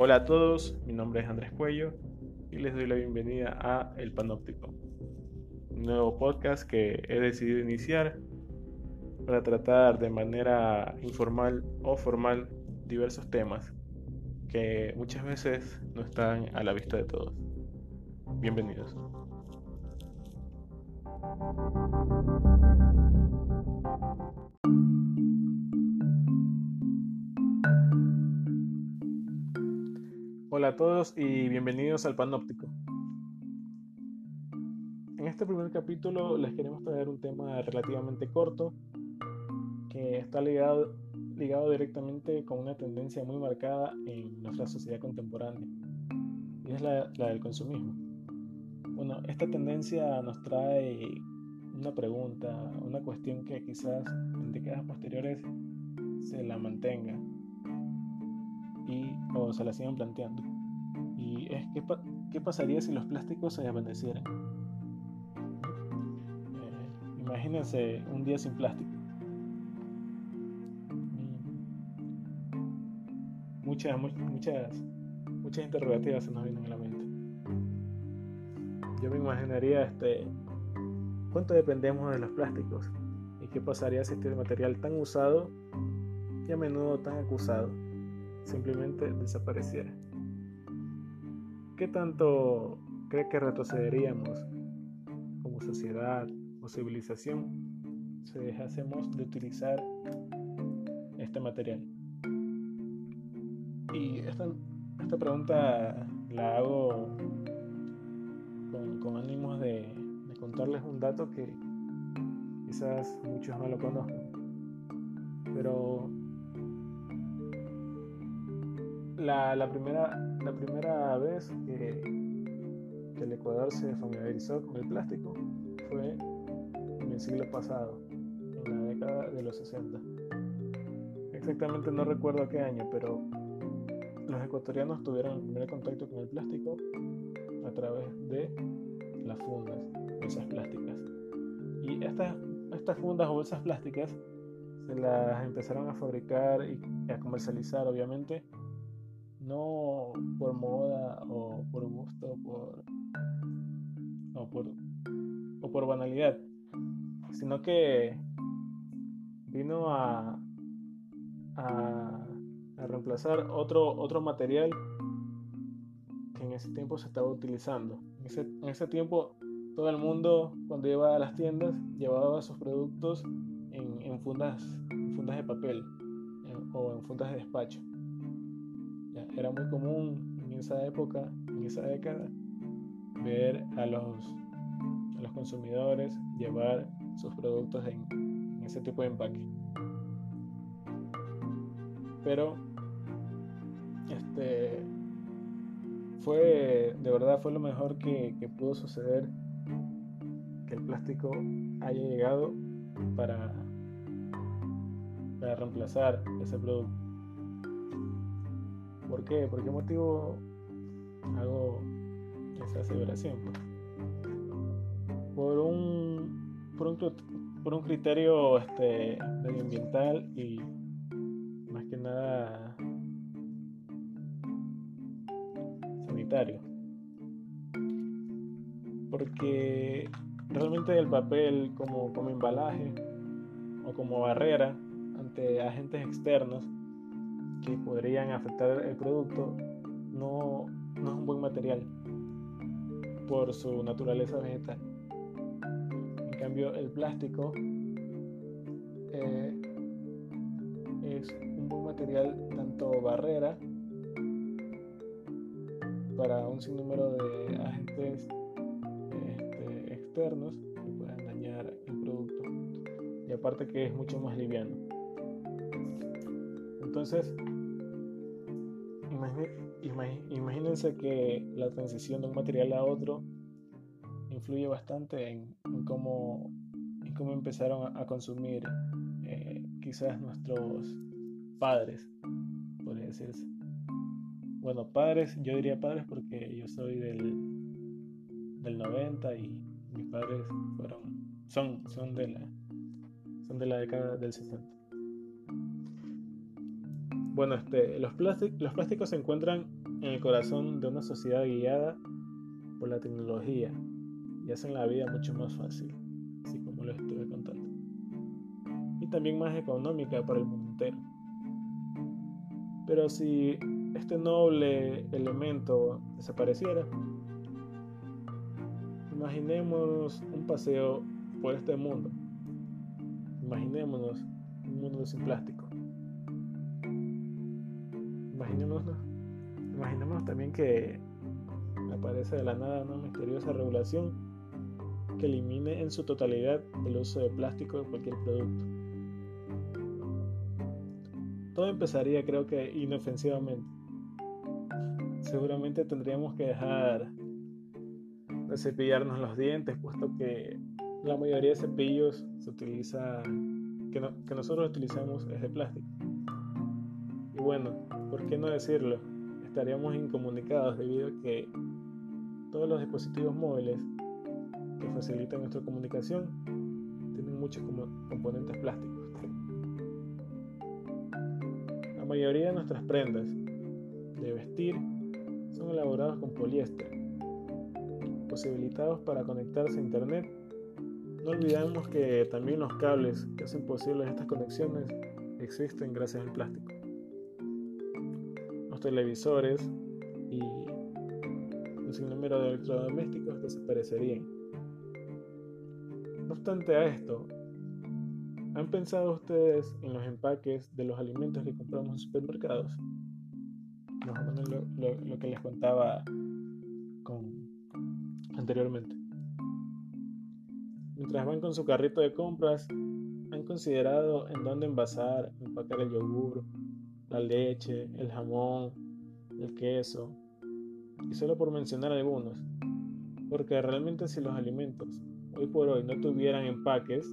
Hola a todos, mi nombre es Andrés Cuello y les doy la bienvenida a El Panóptico, un nuevo podcast que he decidido iniciar para tratar de manera informal o formal diversos temas que muchas veces no están a la vista de todos. Bienvenidos. Hola a todos y bienvenidos al Panóptico. En este primer capítulo les queremos traer un tema relativamente corto que está ligado, ligado directamente con una tendencia muy marcada en nuestra sociedad contemporánea y es la, la del consumismo. Bueno, esta tendencia nos trae una pregunta, una cuestión que quizás en décadas posteriores se la mantenga y o se la sigan planteando. Y es ¿qué, qué pasaría si los plásticos se desvanecieran. Eh, imagínense un día sin plástico. Muchas, muchas, muchas interrogativas se nos vienen a la mente. Yo me imaginaría este cuánto dependemos de los plásticos y qué pasaría si este material tan usado y a menudo tan acusado simplemente desapareciera. ¿Qué tanto cree que retrocederíamos como sociedad o civilización si dejásemos de utilizar este material? Y esta, esta pregunta la hago con, con ánimos de, de contarles un dato que quizás muchos no lo conozcan. Pero la, la, primera, la primera vez que, el Ecuador se familiarizó con el plástico fue en el siglo pasado, en la década de los 60. Exactamente no recuerdo qué año, pero los ecuatorianos tuvieron el primer contacto con el plástico a través de las fundas, bolsas plásticas. Y estas, estas fundas o bolsas plásticas se las empezaron a fabricar y a comercializar, obviamente, no por moda o por gusto por, o, por, o por banalidad, sino que vino a, a, reemplazar otro, otro material que en ese tiempo se estaba utilizando. En ese, tiempo todo el mundo cuando iba a las tiendas llevaba sus productos en, fundas, en fundas de papel o en fundas de despacho. Era muy común en esa época, en esa década, ver a los, a los consumidores llevar sus productos en, en ese tipo de empaque. Pero este fue de verdad fue lo mejor que, que pudo suceder que el plástico haya llegado para, para reemplazar ese producto. ¿Por qué? ¿Por qué motivo hago esa aseveración? Por un, por un, por un criterio este, medioambiental y más que nada sanitario. Porque realmente el papel como, como embalaje o como barrera ante agentes externos que podrían afectar el producto no, no, es un buen material por su naturaleza vegetal. En cambio, el plástico eh, es un buen material tanto barrera para un sinnúmero de agentes este, externos que puedan dañar el producto y aparte que es mucho más liviano. Entonces, imagínense que la transición de un material a otro influye bastante en, cómo, empezaron a, a consumir eh, quizás nuestros padres, podría decirse. Bueno, padres, yo diría padres porque yo soy del, del 90 y mis padres fueron, son, son, de la, son de la década del 60. Bueno, este, los, plásticos, se encuentran en el corazón de una sociedad guiada por la tecnología y hacen la vida mucho más fácil, así como lo estuve contando. Y también más económica para el mundo entero. Pero si este noble elemento desapareciera, imaginemos un paseo por este mundo. Imaginémonos un mundo sin plástico. Imaginémonos, también que aparece de la nada una misteriosa regulación que elimine en su totalidad el uso de plástico de cualquier producto. Todo empezaría creo que inofensivamente. Seguramente tendríamos que dejar de cepillarnos los dientes, puesto que la mayoría de cepillos se utiliza, que nosotros utilizamos es de plástico. Y bueno, ¿por qué no decirlo? Estaríamos incomunicados debido a que todos los dispositivos móviles que facilitan nuestra comunicación tienen muchos componentes plásticos. La mayoría de nuestras prendas de vestir son elaboradas con poliéster, posibilitados para conectarse a internet. No olvidemos que también los cables que hacen posibles estas conexiones existen gracias al plástico. Televisores y un sinnúmero de electrodomésticos desaparecerían. No obstante a esto, ¿han pensado ustedes en los empaques de los alimentos que compramos en supermercados? Lo, que les contaba anteriormente. Mientras van con su carrito de compras, han considerado en dónde envasar, empacar el yogur, la leche, el jamón, el queso, y solo por mencionar algunos, porque realmente si los alimentos hoy por hoy no tuvieran empaques,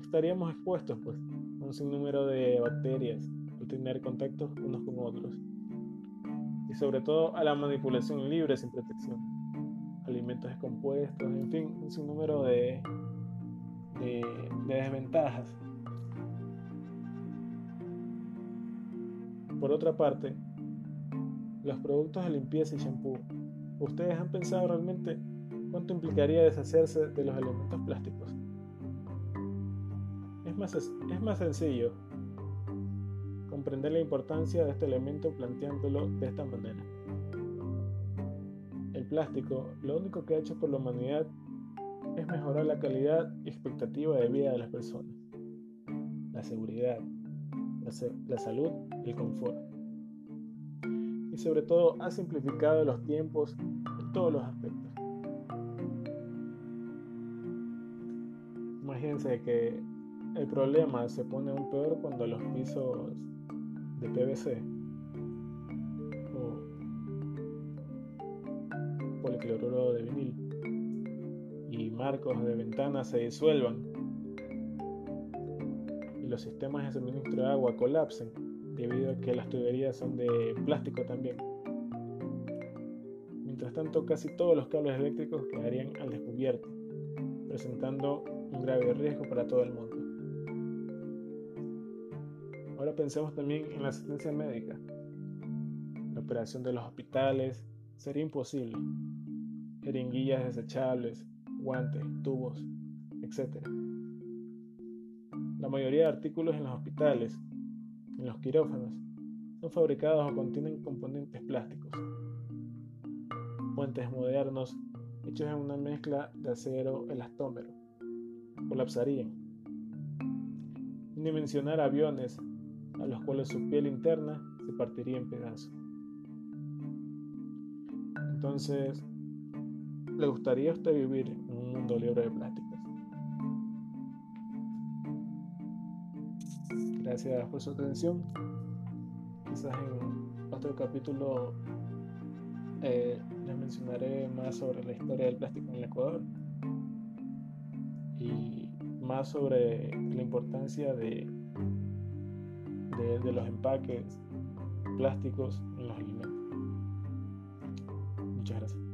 estaríamos expuestos pues a un sinnúmero de bacterias al tener contactos unos con otros y sobre todo a la manipulación libre sin protección, alimentos descompuestos, en fin, un sinnúmero de, de, de desventajas. Por otra parte, los productos de limpieza y shampoo. ¿Ustedes han pensado realmente cuánto implicaría deshacerse de los elementos plásticos? Es más, es más sencillo comprender la importancia de este elemento planteándolo de esta manera. El plástico, lo único que ha hecho por la humanidad es mejorar la calidad y expectativa de vida de las personas, la seguridad, la, salud el confort y sobre todo ha simplificado los tiempos en todos los aspectos. Imagínense que el problema se pone aún peor cuando los pisos de PVC o policloruro de vinil y marcos de ventanas se disuelvan y los sistemas de suministro de agua colapsen debido a que las tuberías son de plástico también. Mientras tanto, casi todos los cables eléctricos quedarían al descubierto, presentando un grave riesgo para todo el mundo. Ahora pensemos también en la asistencia médica. La operación de los hospitales sería imposible. Jeringuillas desechables, guantes, tubos, etc. La mayoría de artículos en los hospitales en los quirófanos son fabricados o contienen componentes plásticos. Puentes modernos hechos en una mezcla de acero elastómero colapsarían. Ni mencionar aviones a los cuales su piel interna se partiría en pedazos. Entonces, ¿le gustaría a usted vivir en un mundo libre de plásticos? Gracias por su atención. Quizás en otro capítulo eh, les mencionaré más sobre la historia del plástico en el Ecuador y más sobre la importancia de, de, de los empaques plásticos en los alimentos. Muchas gracias.